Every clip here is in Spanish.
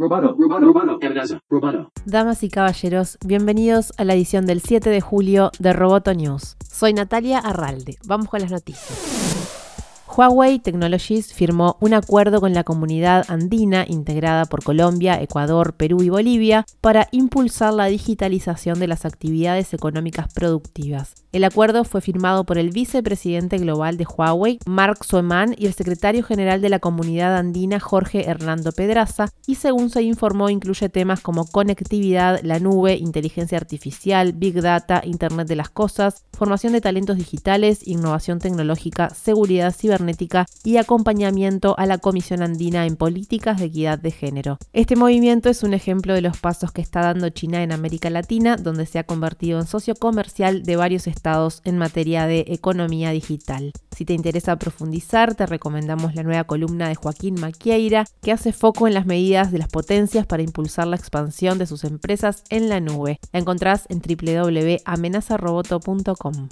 Roboto, amenaza, roboto. Damas y caballeros, bienvenidos a la edición del 7 de julio de Roboto News. Soy Natalia Arralde. Vamos con las noticias. Huawei Technologies firmó un acuerdo con la comunidad andina integrada por Colombia, Ecuador, Perú y Bolivia para impulsar la digitalización de las actividades económicas productivas. El acuerdo fue firmado por el vicepresidente global de Huawei, Mark Soeman, y el secretario general de la comunidad andina, Jorge Hernando Pedraza, y según se informó incluye temas como conectividad, la nube, inteligencia artificial, big data, Internet de las Cosas, formación de talentos digitales, innovación tecnológica, seguridad cibernética, y acompañamiento a la Comisión Andina en Políticas de Equidad de Género. Este movimiento es un ejemplo de los pasos que está dando China en América Latina, donde se ha convertido en socio comercial de varios estados en materia de economía digital. Si te interesa profundizar, te recomendamos la nueva columna de Joaquín Maquieira, que hace foco en las medidas de las potencias para impulsar la expansión de sus empresas en la nube. La encontrás en www.amenazaroboto.com.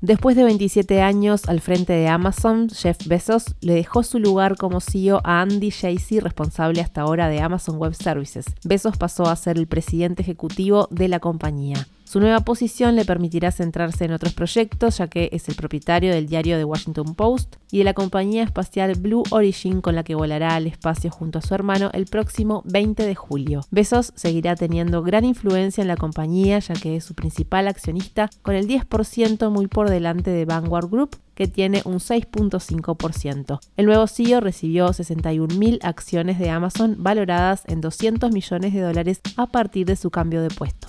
Después de 27 años al frente de Amazon, Jeff Bezos le dejó su lugar como CEO a Andy Jassy, responsable hasta ahora de Amazon Web Services. Bezos pasó a ser el presidente ejecutivo de la compañía. Su nueva posición le permitirá centrarse en otros proyectos, ya que es el propietario del diario The Washington Post y de la compañía espacial Blue Origin, con la que volará al espacio junto a su hermano el próximo 20 de julio. Bezos seguirá teniendo gran influencia en la compañía, ya que es su principal accionista, con el 10% muy por delante de Vanguard Group, que tiene un 6.5%. El nuevo CEO recibió 61.000 acciones de Amazon valoradas en 200 millones de dólares a partir de su cambio de puesto.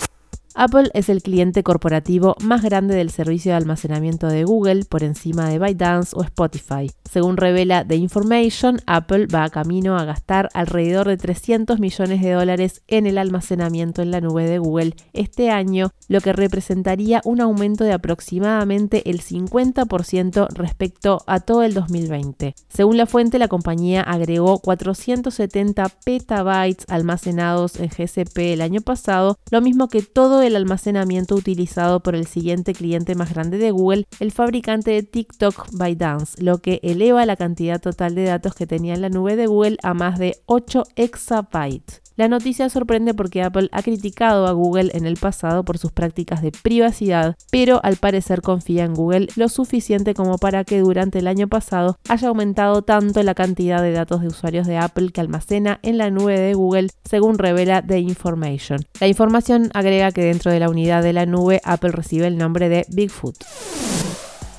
Apple es el cliente corporativo más grande del servicio de almacenamiento de Google por encima de ByteDance o Spotify. Según revela The Information, Apple va a camino a gastar alrededor de 300 millones de dólares en el almacenamiento en la nube de Google este año, lo que representaría un aumento de aproximadamente el 50% respecto a todo el 2020. Según la fuente, la compañía agregó 470 petabytes almacenados en GCP el año pasado, lo mismo que el almacenamiento utilizado por el siguiente cliente más grande de Google, el fabricante de TikTok ByteDance, lo que eleva la cantidad total de datos que tenía en la nube de Google a más de 8 exabytes. La noticia sorprende porque Apple ha criticado a Google en el pasado por sus prácticas de privacidad, pero al parecer confía en Google lo suficiente como para que durante el año pasado haya aumentado tanto la cantidad de datos de usuarios de Apple que almacena en la nube de Google, según revela The Information. La información agrega que dentro de la unidad de la nube Apple recibe el nombre de Bigfoot.